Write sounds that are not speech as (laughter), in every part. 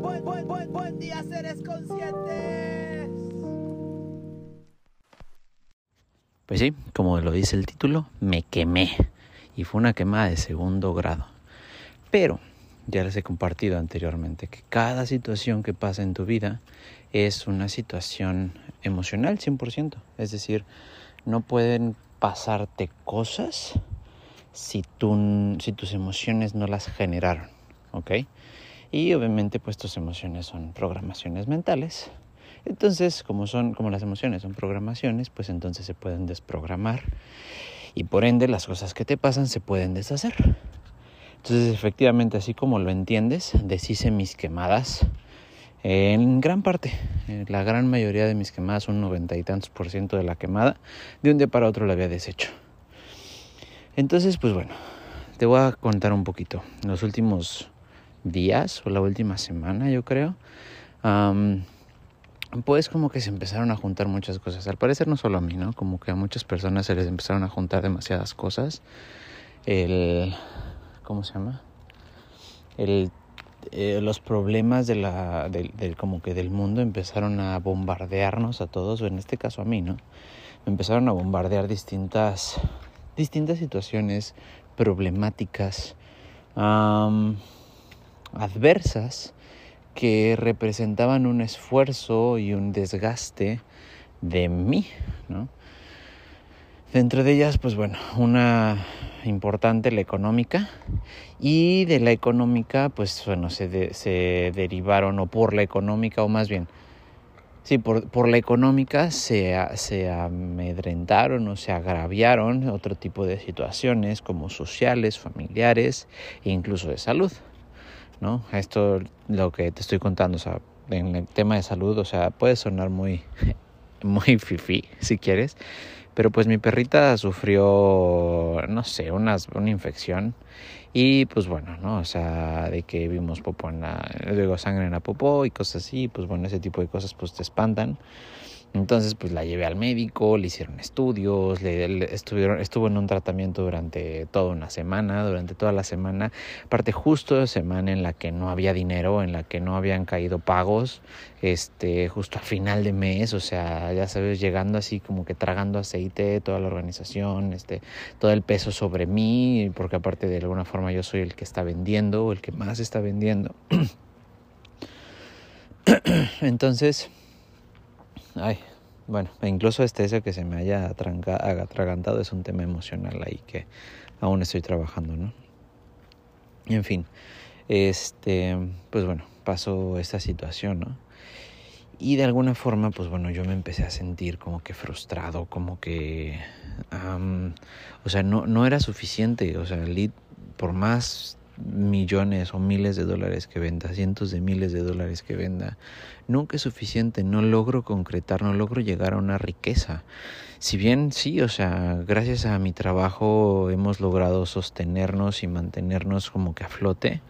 Buen, buen, buen, buen día, seres conscientes. Pues sí, como lo dice el título, me quemé. Y fue una quemada de segundo grado. Pero ya les he compartido anteriormente que cada situación que pasa en tu vida es una situación emocional 100%. Es decir, no pueden pasarte cosas si, si tus emociones no las generaron. ¿Ok? Y obviamente pues tus emociones son programaciones mentales entonces, como son, como las emociones son programaciones, pues entonces se pueden desprogramar y por ende las cosas que te pasan se pueden deshacer. Entonces, efectivamente, así como lo entiendes, deshice mis quemadas en gran parte, la gran mayoría de mis quemadas, un noventa y tantos por ciento de la quemada, de un día para otro la había deshecho. Entonces, pues bueno, te voy a contar un poquito. Los últimos días o la última semana, yo creo, pues como que se empezaron a juntar muchas cosas. Al parecer no solo a mí, ¿no? Como que a muchas personas se les empezaron a juntar demasiadas cosas. El... ¿Cómo se llama? El... Eh, los problemas de la, del, como que del mundo empezaron a bombardearnos a todos, o en este caso a mí, ¿no? empezaron a bombardear distintas, distintas situaciones problemáticas, adversas, que representaban un esfuerzo y un desgaste de mí, ¿no? Dentro de ellas, pues bueno, una importante, la económica, y de la económica, pues bueno, se, se derivaron, o por la económica, o más bien, sí, por, por la económica se, se amedrentaron o se agraviaron otro tipo de situaciones como sociales, familiares e incluso de salud. ¿No? Esto lo que te estoy contando, o sea, en el tema de salud, o sea, puede sonar muy, (laughs) muy fifi si quieres, pero pues mi perrita sufrió, no sé, una, una infección y pues bueno, ¿no? O sea, de que vimos popó en la, luego sangre en la popó y cosas así, pues bueno, ese tipo de cosas pues te espantan. Entonces, pues la llevé al médico, le hicieron estudios, le, estuvieron, estuvo en un tratamiento durante toda una semana, durante toda la semana, aparte justo semana en la que no había dinero, en la que no habían caído pagos, este, justo al final de mes, o sea, ya sabes, llegando así como que tragando aceite, toda la organización, este, todo el peso sobre mí, porque aparte de alguna forma yo soy el que está vendiendo, el que más está vendiendo. (clears throat) Entonces, ay, bueno, incluso este eso que se me haya atragantado es un tema emocional ahí que aún estoy trabajando, ¿no? En fin, este, pues bueno, pasó esta situación, ¿no? Y de alguna forma, pues bueno, yo me empecé a sentir como que frustrado, como que, o sea, no, no era suficiente, o sea, por más millones o miles de dólares que venda, cientos de miles de dólares que venda, nunca es suficiente, no logro concretar, no logro llegar a una riqueza. Si bien sí, o sea, gracias a mi trabajo hemos logrado sostenernos y mantenernos como que a flote,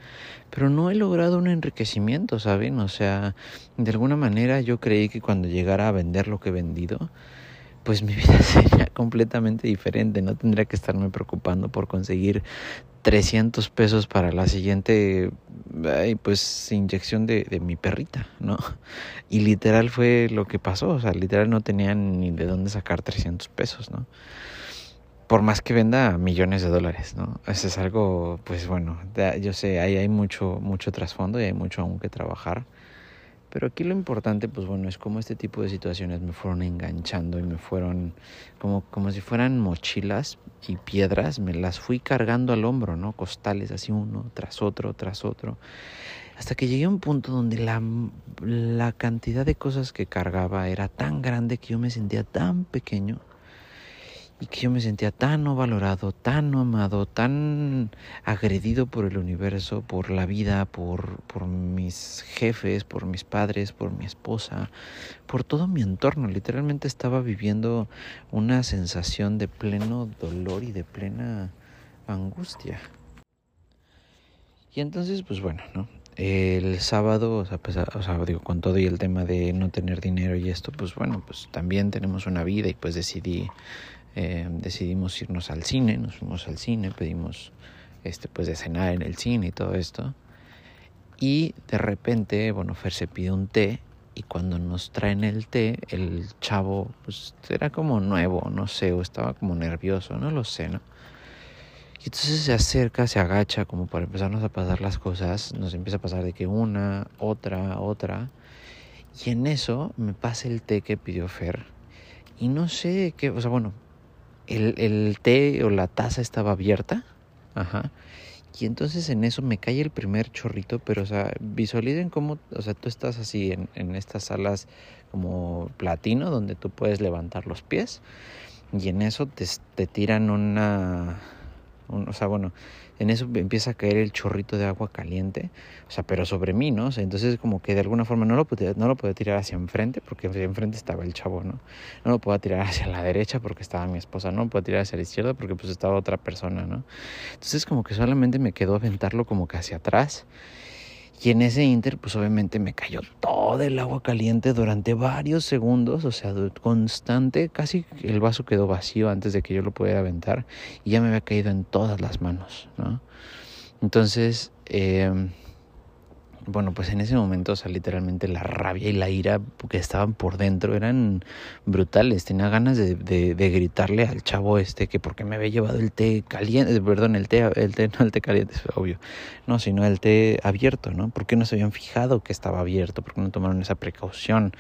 pero no he logrado un enriquecimiento, ¿saben? O sea, de alguna manera yo creí que cuando llegara a vender lo que he vendido, pues mi (laughs) vida sería completamente diferente. No tendría que estarme preocupando por conseguir 300 pesos para la siguiente pues inyección de, de, mi perrita, ¿no? (laughs) Y literal fue lo que pasó, o sea, literal no tenía ni de dónde sacar 300 pesos, ¿no? Por más que venda millones de dólares, ¿no? Eso es algo, pues bueno, yo sé, ahí hay mucho, mucho trasfondo y hay mucho aún que trabajar pero aquí lo importante, pues bueno, es como este tipo de situaciones me fueron enganchando y me fueron como, como si fueran mochilas y piedras, me las fui cargando al hombro, ¿no? Costales así uno tras otro, tras otro. Hasta que llegué a un punto donde la, la cantidad de cosas que cargaba era tan grande que yo me sentía tan pequeño y que yo me sentía tan no valorado, tan no amado, tan agredido por el universo, por la vida, por, por mis jefes, por mis padres, por mi esposa, por todo mi entorno. Literalmente estaba viviendo una sensación de pleno dolor y de plena angustia. Y entonces, pues bueno, ¿no? El sábado, o sea, pues, o sea, digo, con todo y el tema de no tener dinero y esto, pues bueno, pues también tenemos una vida y pues decidí eh, decidimos irnos al cine, nos fuimos al cine, pedimos este, pues de cenar en el cine y todo esto. Y de repente, bueno, Fer se pide un té y cuando nos traen el té, el chavo pues era como nuevo, no sé, o estaba como nervioso, no lo sé, ¿no? Y entonces se acerca, se agacha como para empezarnos a pasar las cosas, nos empieza a pasar de que una, otra, otra. Y en eso me pasa el té que pidió Fer. Y no sé qué, o sea, bueno, el, el té o la taza estaba abierta. Ajá. Y entonces en eso me cae el primer chorrito, pero o sea, visualicen cómo, o sea, tú estás así en, en estas salas como platino donde tú puedes levantar los pies y en eso te, te tiran una, un, o sea, bueno, en eso empieza a caer el chorrito de agua caliente, o sea, pero sobre mí, ¿no? Entonces como que de alguna forma no lo podía, no lo podía tirar hacia enfrente porque enfrente estaba el chavo, ¿no? No lo podía tirar hacia la derecha porque estaba mi esposa, no lo podía tirar hacia la izquierda porque pues estaba otra persona, ¿no? Entonces como que solamente me quedó aventarlo como que hacia atrás y en ese inter, pues obviamente me cayó todo el agua caliente durante varios segundos, o sea, constante, casi el vaso quedó vacío antes de que yo lo pudiera aventar y ya me había caído en todas las manos, ¿no? Entonces, eh, bueno, pues en ese momento, o sea, literalmente la rabia y la ira que estaban por dentro eran brutales. Tenía ganas de, de, de gritarle al chavo este que porque me había llevado el té caliente, perdón, el té, el té, no el té caliente, es obvio, no, sino el té abierto, ¿no? ¿Por qué no se habían fijado que estaba abierto? ¿Por qué no tomaron esa precaución?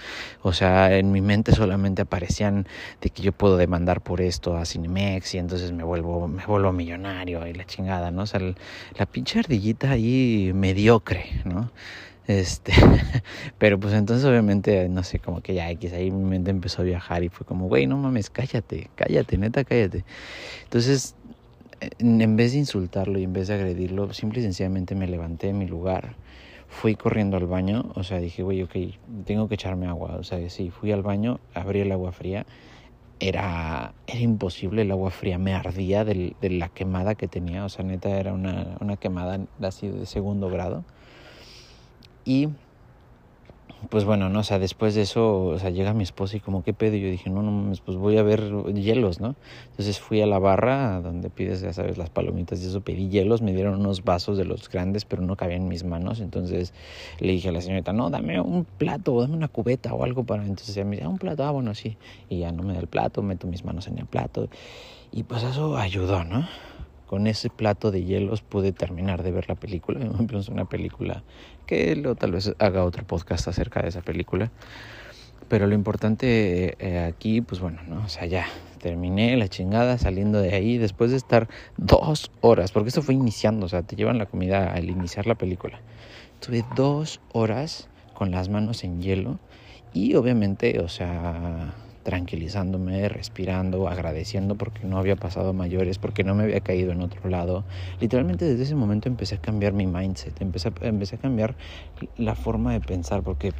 O sea, en mi mente solamente aparecían de que yo puedo demandar por esto a Cinemex y entonces me vuelvo, me vuelvo millonario y la chingada, ¿no? O sea, la pinche ardillita ahí mediocre, ¿no? Este, (laughs) pero pues entonces obviamente, no sé, como que ya X, ahí mi mente empezó a viajar y fue como, güey, no mames, cállate, cállate, neta, cállate. Entonces, en vez de insultarlo y en vez de agredirlo, simple y sencillamente me levanté de mi lugar, fui corriendo al baño, o sea, dije, güey, ok, tengo que echarme agua, o sea, sí, fui al baño, abrí el agua fría, era, era imposible, el agua fría me ardía de, la quemada que tenía, o sea, neta era una, una quemada así de segundo grado. Y pues bueno, no, o sea, después de eso, o sea, llega mi esposa y como, ¿qué pedo? Y yo dije, no, no, pues voy a ver hielos, ¿no? Entonces fui a la barra donde pides, ya sabes, las palomitas y eso, pedí hielos, me dieron unos vasos de los grandes, pero no cabían mis manos. Entonces le dije a la señorita, no, dame un plato, dame una cubeta o algo para. Entonces ella me dice, ah, un plato, ah, bueno, sí. Y ya no me da el plato, meto mis manos en el plato. Y pues eso ayudó, ¿no? con ese plato de hielos pude terminar de ver la película. (laughs) Es una película que luego tal vez haga otro podcast acerca de esa película. Pero lo importante eh, aquí, pues bueno, ¿no? O sea, ya terminé la chingada saliendo de ahí después de estar dos horas, porque esto fue iniciando, o sea, te llevan la comida al iniciar la película. Tuve dos horas con las manos en hielo y obviamente, o sea, tranquilizándome, respirando, agradeciendo porque no había pasado mayores, porque no me había caído en otro lado. Literalmente desde ese momento empecé a cambiar mi mindset, empecé a, empecé a cambiar la forma de pensar, porque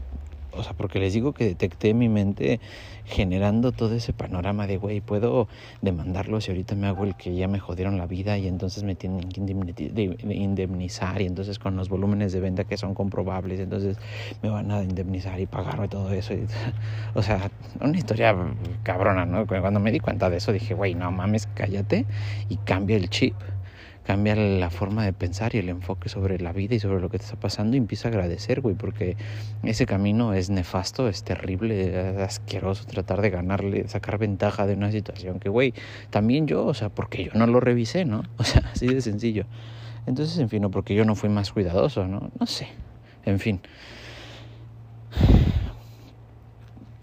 o sea, porque les digo que detecté mi mente generando todo ese panorama de, güey, puedo demandarlo si ahorita me hago el que ya me jodieron la vida y entonces me tienen que indemnizar y entonces con los volúmenes de venta que son comprobables, entonces me van a indemnizar y pagarme todo eso. (laughs) O sea, una historia cabrona, ¿no? Cuando me di cuenta de eso dije, güey, no mames, cállate y cambia el chip cambia la forma de pensar y el enfoque sobre la vida y sobre lo que te está pasando y empieza a agradecer, güey, porque ese camino es nefasto, es terrible, es asqueroso tratar de ganarle, sacar ventaja de una situación que, güey, también yo, o sea, porque yo no lo revisé, ¿no? (laughs) O sea, así de sencillo. Entonces, en fin, o porque yo no fui más cuidadoso, ¿no? No sé, en fin.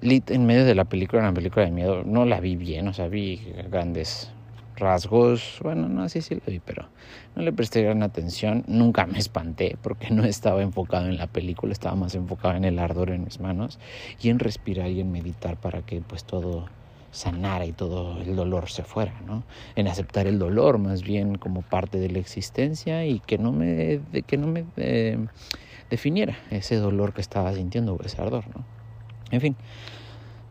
En medio de la película, una película de miedo, no la vi bien, o sea, vi grandes rasgos, bueno, no sé si lo vi, pero no le presté gran atención, nunca me espanté porque no estaba enfocado en la película, estaba más enfocado en el ardor en mis manos y en respirar y en meditar para que pues todo sanara y todo el dolor se fuera, ¿no? En aceptar el dolor más bien como parte de la existencia y que no me, que no me eh, definiera ese dolor que estaba sintiendo ese ardor, ¿no? En fin,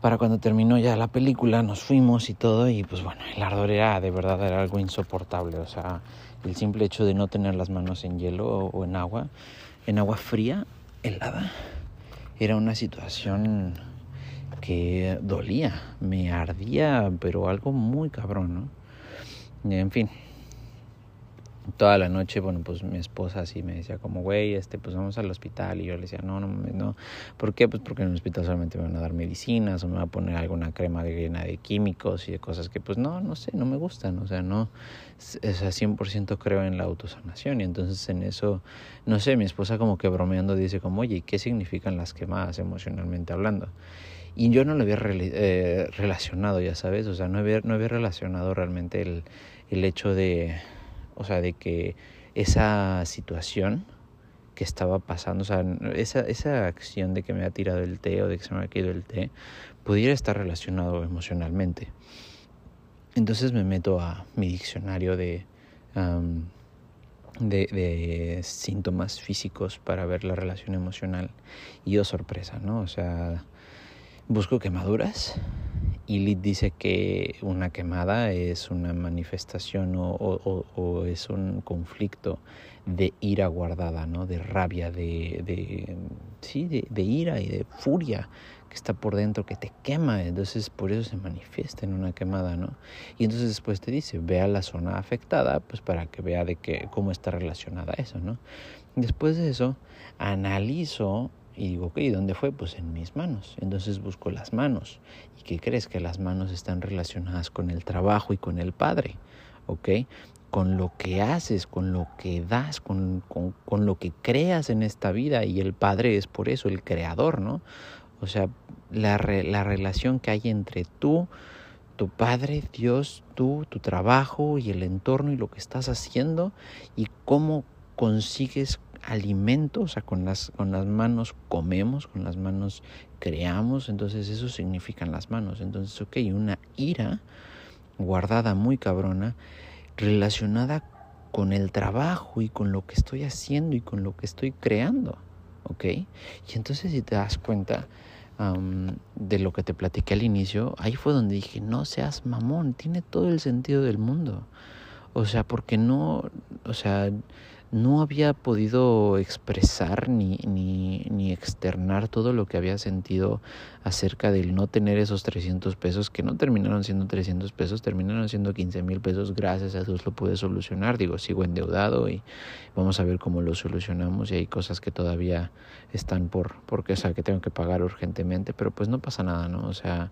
para cuando terminó ya la película nos fuimos y todo y pues bueno, el ardor era de verdad era algo insoportable, o sea, el simple hecho de no tener las manos en hielo o en agua, en agua fría, helada, era una situación que dolía, me ardía, pero algo muy cabrón, ¿no? En fin, toda la noche, bueno, pues mi esposa así me decía como, güey, este, pues vamos al hospital. Y yo le decía, no, no, no. ¿Por qué? Pues porque en el hospital solamente me van a dar medicinas o me van a poner alguna crema llena de químicos y de cosas que, pues no, no sé, no me gustan. O sea, no, o sea, 100% creo en la autosanación. Y entonces en eso, no sé, mi esposa como que bromeando dice como, oye, ¿qué significan las quemadas emocionalmente hablando? Y yo no lo había eh, relacionado, ya sabes, o sea, no había, no había relacionado realmente el, el hecho de, o sea, de que esa situación que estaba pasando, o sea, esa, esa acción de que me ha tirado el té o de que se me ha caído el té, pudiera estar relacionado emocionalmente. Entonces me meto a mi diccionario de, de, de, síntomas físicos para ver la relación emocional y yo sorpresa, ¿no? O sea, Busco quemaduras Lid dice que una quemada es una manifestación o, o, o, es un conflicto de ira guardada, ¿no? De rabia, de, de sí, de, ira y de furia que está por dentro, que te quema. Entonces, por eso se manifiesta en una quemada, ¿no? Y entonces después te dice, vea la zona afectada, pues para que vea de qué, cómo está relacionada eso, ¿no? Después de eso, analizo y digo, ok, ¿dónde fue? Pues en mis manos. Entonces busco las manos. ¿Y qué crees? Que las manos están relacionadas con el trabajo y con el Padre, ¿ok? Con lo que haces, con lo que das, con, con, con lo que creas en esta vida. Y el Padre es por eso el creador, ¿no? O sea, la, la relación que hay entre tú, tu Padre, Dios, tú, tu trabajo y el entorno y lo que estás haciendo y cómo consigues alimento, o sea, con las, con las manos comemos, con las manos creamos, entonces eso significan las manos. Entonces, ok, una ira guardada muy cabrona, relacionada con el trabajo y con lo que estoy haciendo y con lo que estoy creando, ok. Y entonces si te das cuenta de lo que te platiqué al inicio, ahí fue donde dije, no seas mamón, tiene todo el sentido del mundo. O sea, porque no, o sea, no había podido expresar ni, ni, ni, externar todo lo que había sentido acerca del no tener esos 300 pesos, que no terminaron siendo 300 pesos, terminaron siendo 15 mil pesos, gracias a Dios lo pude solucionar, digo, sigo endeudado y vamos a ver cómo lo solucionamos. Y hay cosas que todavía están por, porque, o sea, que tengo que pagar urgentemente, pero pues no pasa nada, ¿no? O sea,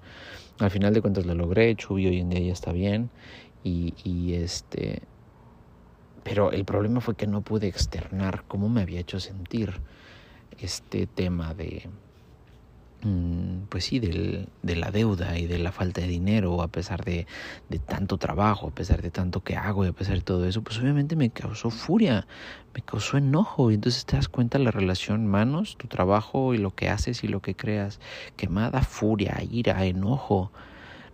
al final de cuentas lo logré, Chubi hoy en día ya está bien. Y, y este pero el problema fue que no pude externar cómo me había hecho sentir este tema de, mm, pues sí, del, de la deuda y de la falta de dinero, a pesar de, de, tanto trabajo, a pesar de tanto que hago y a pesar de todo eso, pues obviamente me causó furia, me causó enojo. Y entonces te das cuenta la relación manos, tu trabajo y lo que haces y lo que creas, quemada, furia, ira, enojo,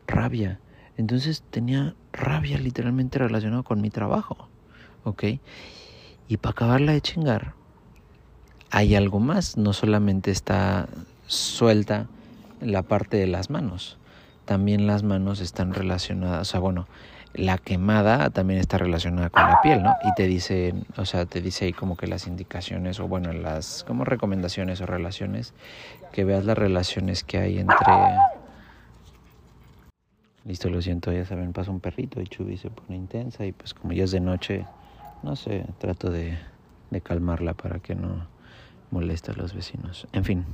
rabia. Entonces tenía rabia literalmente relacionada con mi trabajo. ¿Ok? Y para acabarla de chingar, hay algo más, no solamente está suelta la parte de las manos, también las manos están relacionadas, o sea, bueno, la quemada también está relacionada con la piel, ¿no? Y te dice, o sea, te dice ahí como que las indicaciones o bueno, las como recomendaciones o relaciones que veas las relaciones que hay entre Listo, lo siento, ya saben, pasa un perrito y Chubi se pone intensa y pues como ya es de noche no sé, trato de, de calmarla para que no moleste a los vecinos. En fin.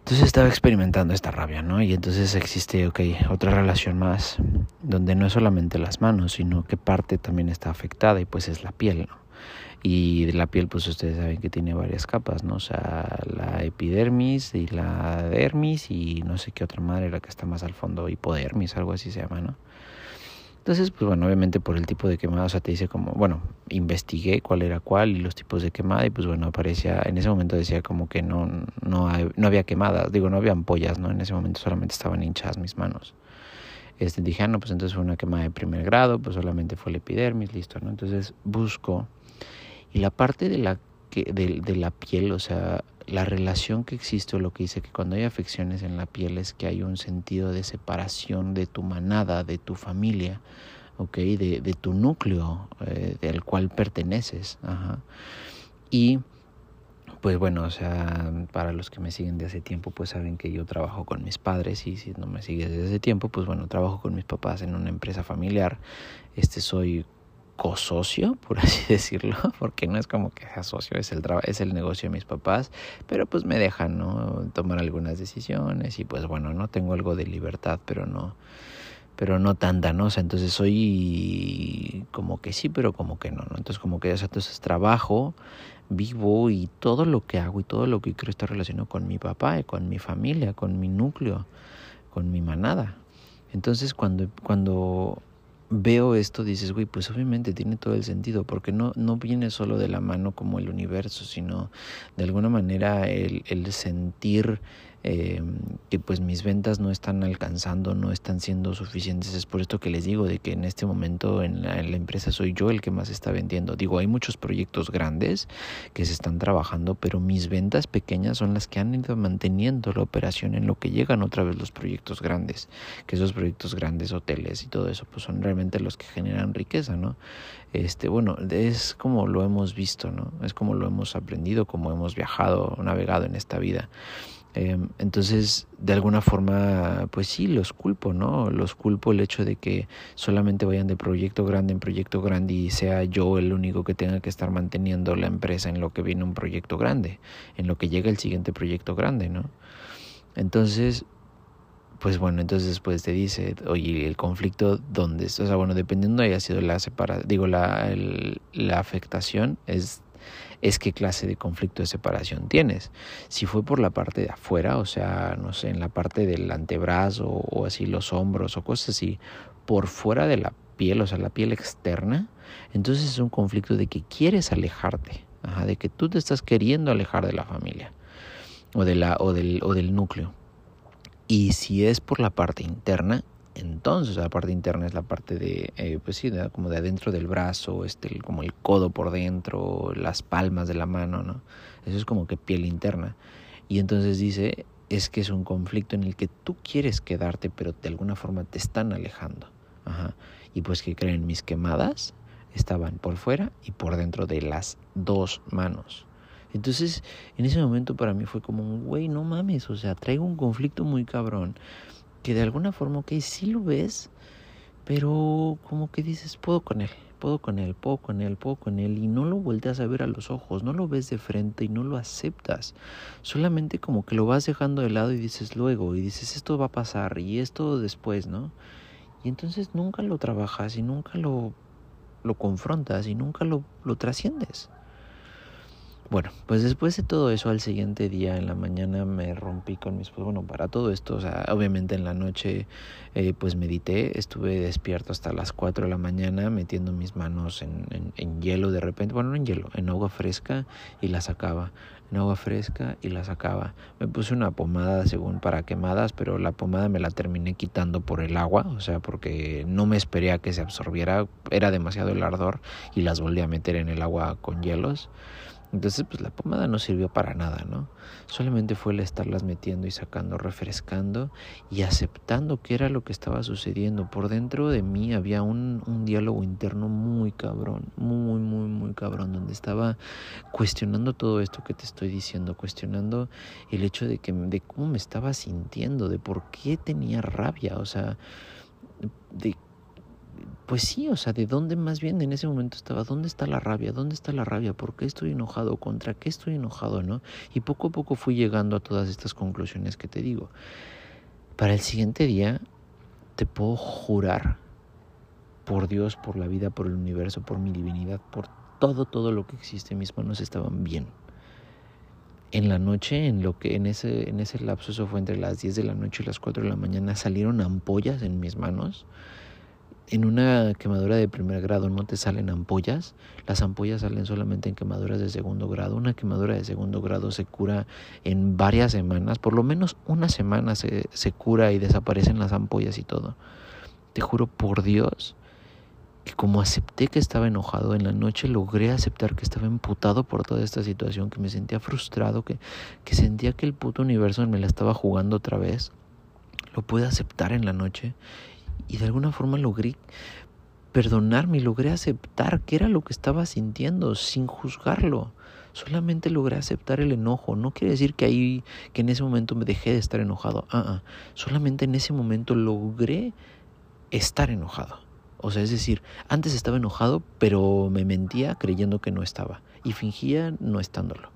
Entonces estaba experimentando esta rabia, ¿no? Y entonces existe, ok, otra relación más, donde no es solamente las manos, sino que parte también está afectada y pues es la piel, ¿no? Y la piel, pues ustedes saben que tiene varias capas, ¿no? O sea, la epidermis y la dermis y no sé qué otra madre, la que está más al fondo, hipodermis, algo así se llama, ¿no? Entonces, pues bueno, obviamente por el tipo de quemada, o sea, te dice como, bueno, investigué cuál era cuál y los tipos de quemada y pues bueno, aparecía, en ese momento decía como que no, no, no había quemadas, digo, no había ampollas, ¿no? En ese momento solamente estaban hinchadas mis manos. Este, dije, ah, no, pues entonces fue una quemada de primer grado, pues solamente fue el epidermis, listo, ¿no? Entonces busco y la parte de la, que, de, de la piel, o sea, la relación que existe lo que dice que cuando hay afecciones en la piel es que hay un sentido de separación de tu manada, de tu familia, ¿ok? De, tu núcleo eh, del cual perteneces. Y pues bueno, o sea, para los que me siguen de hace tiempo, pues saben que yo trabajo con mis padres y si no me sigues desde hace tiempo, pues bueno, trabajo con mis papás en una empresa familiar. Este soy co-socio, por así (laughs) decirlo, porque no es como que sea socio, es el, es el negocio de mis papás, pero pues me dejan, ¿no? Tomar algunas decisiones y pues bueno, no tengo algo de libertad, pero no, pero no tanta, ¿no? Entonces soy como que sí, pero como que no, ¿no? Entonces como que, o sea, entonces trabajo, vivo y todo lo que hago y todo lo que quiero está relacionado con mi papá y con mi familia, con mi núcleo, con mi manada. Entonces cuando, cuando veo esto, dices, güey, pues obviamente tiene todo el sentido, porque no, no viene solo de la mano como el universo, sino de alguna manera el, el sentir eh, que pues mis ventas no están alcanzando, no están siendo suficientes. Es por esto que les digo de que en este momento en la, en la, empresa soy yo el que más está vendiendo. Digo, hay muchos proyectos grandes que se están trabajando, pero mis ventas pequeñas son las que han ido manteniendo la operación en lo que llegan otra vez los proyectos grandes, que esos proyectos grandes, hoteles y todo eso, pues son realmente los que generan riqueza, ¿no? Este, bueno, es como lo hemos visto, ¿no? Es como lo hemos aprendido, como hemos viajado, navegado en esta vida. Eh, entonces, de alguna forma, pues sí, los culpo, ¿no? Los culpo el hecho de que solamente vayan de proyecto grande en proyecto grande y sea yo el único que tenga que estar manteniendo la empresa en lo que viene un proyecto grande, en lo que llega el siguiente proyecto grande, ¿no? Entonces, pues bueno, entonces después te dice, oye, el conflicto, ¿dónde? O sea, bueno, dependiendo haya sido la separación, digo, la, la afectación es es qué clase de conflicto de separación tienes. Si fue por la parte de afuera, o sea, no sé, en la parte del antebrazo o así los hombros o cosas así, por fuera de la piel, o sea, la piel externa, entonces es un conflicto de que quieres alejarte, de que tú te estás queriendo alejar de la familia o, de la, o, del, o del núcleo. Y si es por la parte interna, entonces la parte interna es la parte de, eh, pues sí, de, como de adentro del brazo, este, como el codo por dentro, las palmas de la mano, ¿no? Eso es como que piel interna. Y entonces dice, es que es un conflicto en el que tú quieres quedarte, pero de alguna forma te están alejando. Ajá. Y pues que creen, mis quemadas estaban por fuera y por dentro de las dos manos. Entonces, en ese momento para mí fue como, güey, no mames, o sea, traigo un conflicto muy cabrón que de alguna forma, ok, sí lo ves, pero como que dices, puedo con él, puedo con él, puedo con él, puedo con él, y no lo volteas a ver a los ojos, no lo ves de frente y no lo aceptas. Solamente como que lo vas dejando de lado y dices luego, y dices, esto va a pasar, y esto después, ¿no? Y entonces nunca lo trabajas y nunca lo, lo confrontas y nunca lo, lo trasciendes. Bueno, pues después de todo eso, al siguiente día en la mañana me rompí con mis... Pues bueno, para todo esto, o sea, obviamente en la noche eh, pues medité, estuve despierto hasta las 4 de la mañana metiendo mis manos en, en, en, hielo de repente, bueno, no en hielo, en agua fresca y la sacaba, en agua fresca y la sacaba. Me puse una pomada según para quemadas, pero la pomada me la terminé quitando por el agua, o sea, porque no me esperé a que se absorbiera, era demasiado el ardor y las volví a meter en el agua con hielos. Entonces, pues la pomada no sirvió para nada, ¿no? Solamente fue el estarlas metiendo y sacando, refrescando y aceptando qué era lo que estaba sucediendo. Por dentro de mí había un, un diálogo interno muy cabrón, muy, muy, muy cabrón, donde estaba cuestionando todo esto que te estoy diciendo, cuestionando el hecho de que de cómo me estaba sintiendo, de por qué tenía rabia, o sea, de pues sí, o sea, ¿de dónde más bien en ese momento estaba? ¿Dónde está la rabia? ¿Dónde está la rabia? ¿Por qué estoy enojado? ¿Contra qué estoy enojado? ¿No? Y poco a poco fui llegando a todas estas conclusiones que te digo. Para el siguiente día, te puedo jurar, por Dios, por la vida, por el universo, por mi divinidad, por todo, todo lo que existe, mis manos estaban bien. En la noche, en lo que en ese, en ese lapso, eso fue entre las 10 de la noche y las 4 de la mañana, salieron ampollas en mis manos en una quemadura de primer grado no te salen ampollas, las ampollas salen solamente en quemaduras de segundo grado. Una quemadura de segundo grado se cura en varias semanas, por lo menos una semana se, se cura y desaparecen las ampollas y todo. Te juro por Dios que como acepté que estaba enojado en la noche, logré aceptar que estaba emputado por toda esta situación, que me sentía frustrado, que, que sentía que el puto universo me la estaba jugando otra vez. Lo pude aceptar en la noche y de alguna forma logré perdonarme y logré aceptar qué era lo que estaba sintiendo sin juzgarlo. Solamente logré aceptar el enojo. No quiere decir que ahí, que en ese momento me dejé de estar enojado. Ah. Solamente en ese momento logré estar enojado. O sea, es decir, antes estaba enojado, pero me mentía creyendo que no estaba. Y fingía no estándolo.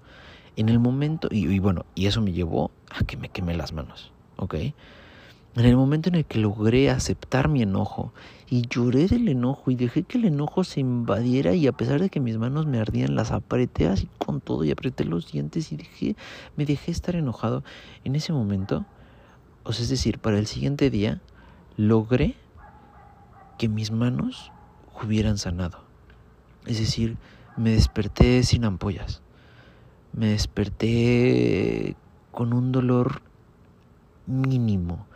En el momento, y, y bueno, y eso me llevó a que me quemé las manos. ¿Ok? En el momento en el que logré aceptar mi enojo y lloré del enojo y dejé que el enojo se invadiera y a pesar de que mis manos me ardían las apreté así con todo y apreté los dientes y dejé, me dejé estar enojado. En ese momento, o sea, es decir, para el siguiente día, logré que mis manos hubieran sanado. Es decir, me desperté sin ampollas. Me desperté con un dolor mínimo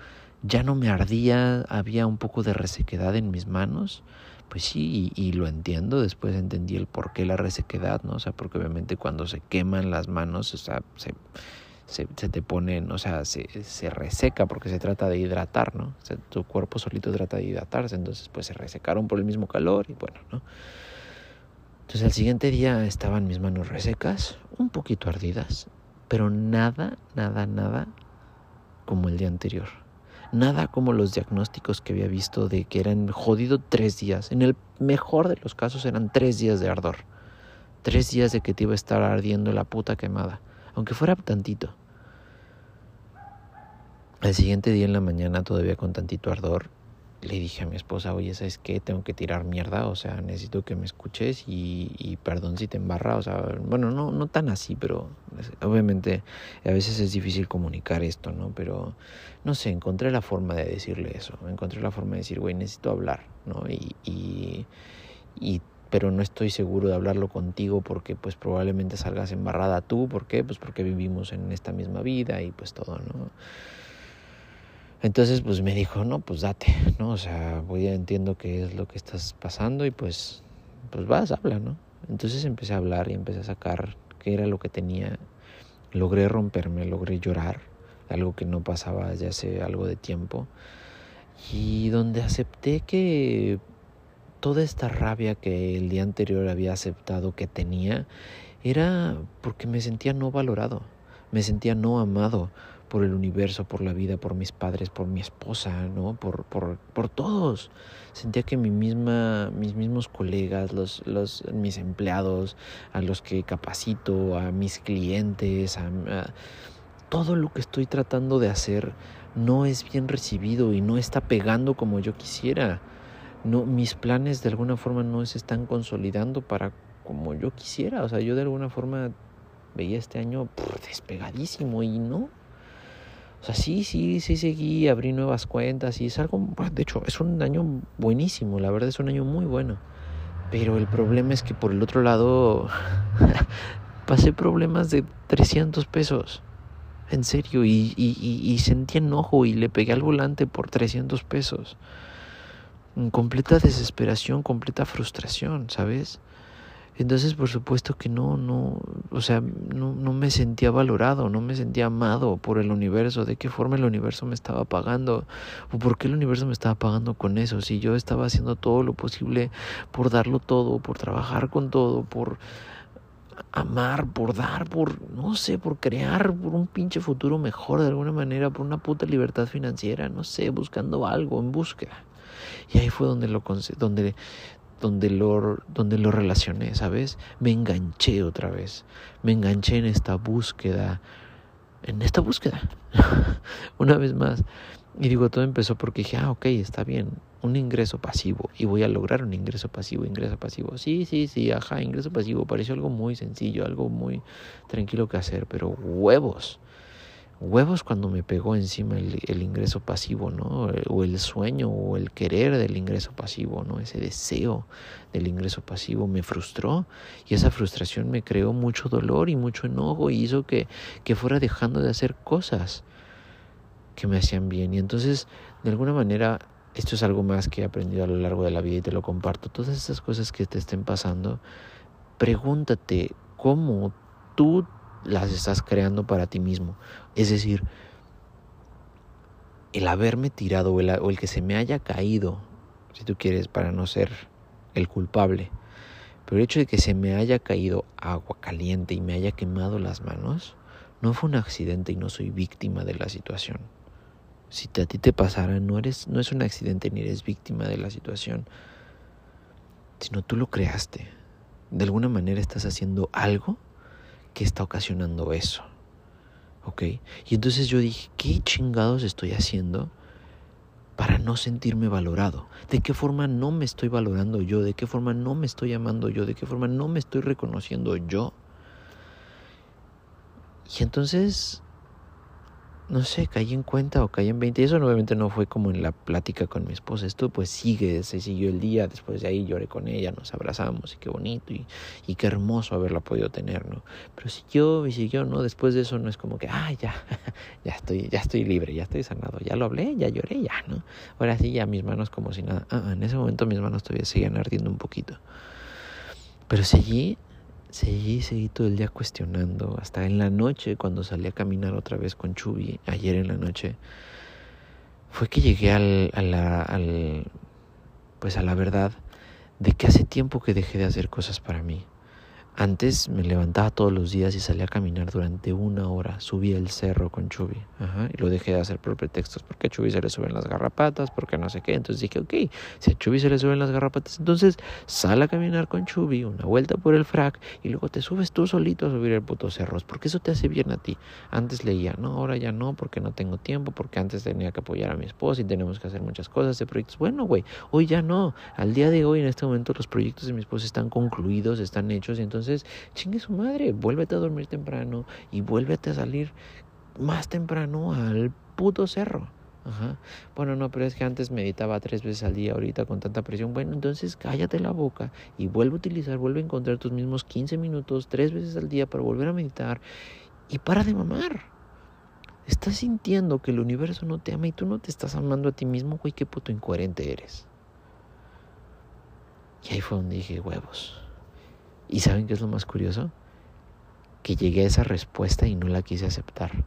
ya no me ardía, había un poco de resequedad en mis manos. Pues sí, y, lo entiendo, después entendí el por qué la resequedad, ¿no? O sea, porque obviamente cuando se queman las manos, o sea, se, se, te ponen, o sea, se, se, reseca porque se trata de hidratar, ¿no? Tu cuerpo solito trata de hidratarse, entonces pues se resecaron por el mismo calor y bueno, ¿no? Entonces al siguiente día estaban mis manos resecas, un poquito ardidas, pero nada, nada, nada como el día anterior. Nada como los diagnósticos que había visto de que eran jodido tres días. En el mejor de los casos eran tres días de ardor. Tres días de que te iba a estar ardiendo la puta quemada. Aunque fuera tantito. El siguiente día en la mañana, todavía con tantito ardor, le dije a mi esposa, oye, ¿sabes qué? Tengo que tirar mierda, o sea, necesito que me escuches y, y perdón si te embarra, o sea, bueno, no, no tan así, pero obviamente a veces es difícil comunicar esto, ¿no? Pero, no sé, encontré la forma de decirle eso, encontré la forma de decir, güey, necesito hablar, ¿no? Y, y, y, pero no estoy seguro de hablarlo contigo porque pues probablemente salgas embarrada tú, ¿por qué? Pues porque vivimos en esta misma vida y pues todo, ¿no? Entonces, pues me dijo, no, pues date, ¿no? O sea, voy a entiendo qué es lo que estás pasando y pues, pues vas, habla, ¿no? Entonces empecé a hablar y empecé a sacar qué era lo que tenía. Logré romperme, logré llorar, algo que no pasaba desde hace algo de tiempo. Y donde acepté que toda esta rabia que el día anterior había aceptado que tenía era porque me sentía no valorado, me sentía no amado, por el universo, por la vida, por mis padres, por mi esposa, ¿no? Por, por, por todos. Sentía que mi misma, mis mismos colegas, los, los, mis empleados, a los que capacito, a mis clientes, a, todo lo que estoy tratando de hacer no es bien recibido y no está pegando como yo quisiera. No, mis planes de alguna forma no se están consolidando para como yo quisiera. O sea, yo de alguna forma veía este año despegadísimo y no, o sea, sí, sí, sí seguí, abrí nuevas cuentas y es algo, de hecho, es un año buenísimo, la verdad es un año muy bueno. Pero el problema es que por el otro lado (laughs) pasé problemas de 300 pesos. En serio, y, y, sentí enojo y le pegué al volante por 300 pesos. Completa desesperación, completa frustración, ¿sabes? Entonces, por supuesto que no, no, o sea, no, no, me sentía valorado, no me sentía amado por el universo. ¿De qué forma el universo me estaba pagando? ¿O por qué el universo me estaba pagando con eso? Si yo estaba haciendo todo lo posible por darlo todo, por trabajar con todo, por amar, por dar, por, no sé, por crear, por un pinche futuro mejor de alguna manera, por una puta libertad financiera, no sé, buscando algo, en búsqueda. Y ahí fue donde lo donde donde lo, donde lo relacioné, ¿sabes? Me enganché otra vez, me enganché en esta búsqueda, en esta búsqueda, (laughs) una vez más. Y digo, todo empezó porque dije, ah, ok, está bien, un ingreso pasivo y voy a lograr un ingreso pasivo, ingreso pasivo. Sí, sí, sí, ajá, ingreso pasivo. Pareció algo muy sencillo, algo muy tranquilo que hacer, pero huevos, Huevos cuando me pegó encima el, ingreso pasivo, ¿no? O el sueño o el querer del ingreso pasivo, ¿no? Ese deseo del ingreso pasivo me frustró y esa frustración me creó mucho dolor y mucho enojo y hizo que, que fuera dejando de hacer cosas que me hacían bien. Y entonces, de alguna manera, esto es algo más que he aprendido a lo largo de la vida y te lo comparto. Todas esas cosas que te estén pasando, pregúntate cómo tú las estás creando para ti mismo. Es decir, el haberme tirado o el, que se me haya caído, si tú quieres, para no ser el culpable, pero el hecho de que se me haya caído agua caliente y me haya quemado las manos, no fue un accidente y no soy víctima de la situación. Si a ti te pasara, no, eres, no es un accidente ni eres víctima de la situación, sino tú lo creaste. De alguna manera estás haciendo algo que está ocasionando eso. ¿Ok? Y entonces yo dije, ¿qué chingados estoy haciendo para no sentirme valorado? ¿De qué forma no me estoy valorando yo? ¿De qué forma no me estoy amando yo? ¿De qué forma no me estoy reconociendo yo? Y entonces no sé, caí en cuenta o caí en 20. Y eso obviamente no fue como en la plática con mi esposa. Esto pues sigue, se siguió el día. Después de ahí lloré con ella, nos abrazamos y qué bonito y, qué hermoso haberla podido tener, ¿no? Pero siguió y siguió, ¿no? Después de eso no es como que, ah, ya, (laughs) ya estoy, ya estoy libre, ya estoy sanado, ya lo hablé, ya lloré, ya, ¿no? Ahora sí, ya mis manos como si nada. Ah, en ese momento mis manos todavía seguían ardiendo un poquito. Pero seguí seguí, seguí todo el día cuestionando, hasta en la noche cuando salí a caminar otra vez con Chubi, ayer en la noche, fue que llegué al, a la, al, pues a la verdad de que hace tiempo que dejé de hacer cosas para mí. Antes me levantaba todos los días y salía a caminar durante una hora. Subía el cerro con Chubi. Ajá, y lo dejé de hacer por pretextos. Porque a Chubi se le suben las garrapatas, porque no sé qué. Entonces dije, ok, si a Chubi se le suben las garrapatas, entonces sal a caminar con Chubi, una vuelta por el frac, y luego te subes tú solito a subir el puto cerro. Porque eso te hace bien a ti. Antes leía, no, ahora ya no, porque no tengo tiempo, porque antes tenía que apoyar a mi esposa y tenemos que hacer muchas cosas de proyectos. Bueno, güey, hoy ya no. Al día de hoy, en este momento, los proyectos de mi esposa están concluidos, están hechos, y entonces entonces, chingue su madre, vuélvete a dormir temprano y vuélvete a salir más temprano al puto cerro. Ajá. Bueno, no, pero es que antes meditaba tres veces al día, ahorita con tanta presión. Bueno, entonces cállate la boca y vuelve a utilizar, vuelve a encontrar tus mismos 15 minutos, tres veces al día para volver a meditar y para de mamar. Estás sintiendo que el universo no te ama y tú no te estás amando a ti mismo, güey, qué puto incoherente eres. Y ahí fue donde dije, huevos. ¿Y saben qué es lo más curioso? Que llegué a esa respuesta y no la quise aceptar.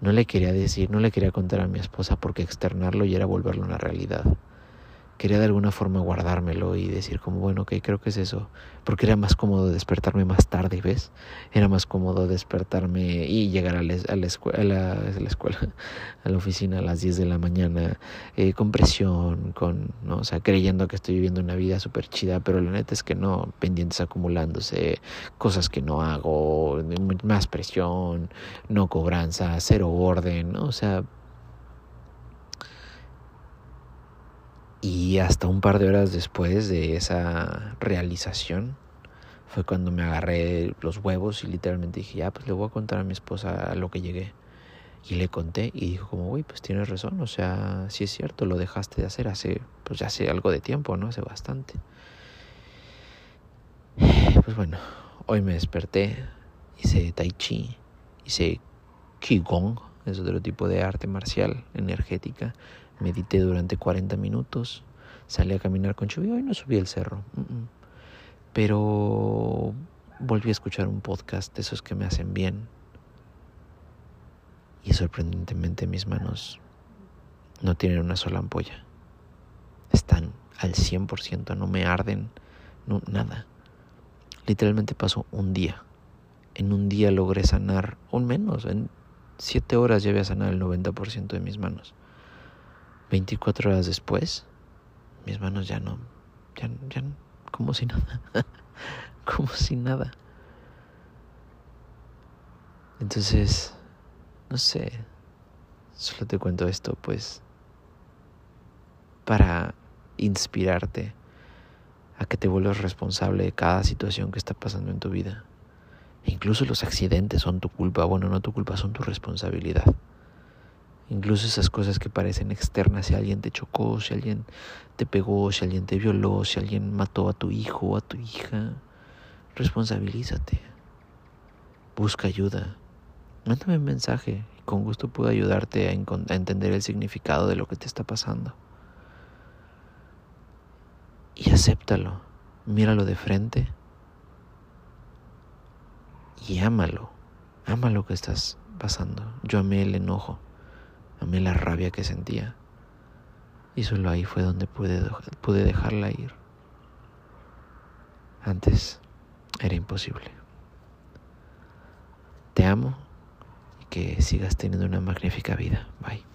No le quería decir, no le quería contar a mi esposa porque externarlo y era volverlo una realidad quería de alguna forma guardármelo y decir como, bueno, ok, creo que es eso, porque era más cómodo despertarme más tarde, ¿ves? Era más cómodo despertarme y llegar a la, escuela, a la escuela, (laughs) a la oficina a las 10 de la mañana, eh, con presión, con, ¿no? O sea, creyendo que estoy viviendo una vida súper chida, pero la neta es que no, pendientes acumulándose, cosas que no hago, más presión, no cobranza, cero orden, ¿no? O sea, Y hasta un par de horas después de esa realización fue cuando me agarré los huevos y literalmente dije, ya, pues le voy a contar a mi esposa lo que llegué. Y le conté y dijo como, güey, pues tienes razón, o sea, sí es cierto, lo dejaste de hacer hace, pues ya hace algo de tiempo, ¿no? Hace bastante. (sighs) Pues bueno, hoy me desperté, hice tai chi, hice qigong, es otro tipo de arte marcial energética Medité durante 40 minutos, salí a caminar con lluvia y no subí el cerro. Pero volví a escuchar un podcast de esos que me hacen bien. Y sorprendentemente mis manos no tienen una sola ampolla. Están al 100%, no me arden, no, nada. Literalmente pasó un día. En un día logré sanar, un menos, en siete horas ya había sanado el 90% de mis manos. 24 horas después, mis manos ya no, ya, ya como si nada, (laughs) como si nada. Entonces, no sé, solo te cuento esto, pues, para inspirarte a que te vuelvas responsable de cada situación que está pasando en tu vida Incluso los accidentes son tu culpa. Bueno, no tu culpa, son tu responsabilidad. Incluso esas cosas que parecen externas, si alguien te chocó, si alguien te pegó, si alguien te violó, si alguien mató a tu hijo o a tu hija, responsabilízate. Busca ayuda. Mándame un mensaje y con gusto puedo ayudarte a, a entender el significado de lo que te está pasando. Y acéptalo, míralo de frente y ámalo. Ama lo que estás pasando. Yo amé el enojo Amé la rabia que sentía. Y solo ahí fue donde pude, pude dejarla ir. Antes era imposible. Te amo y que sigas teniendo una magnífica vida. Bye.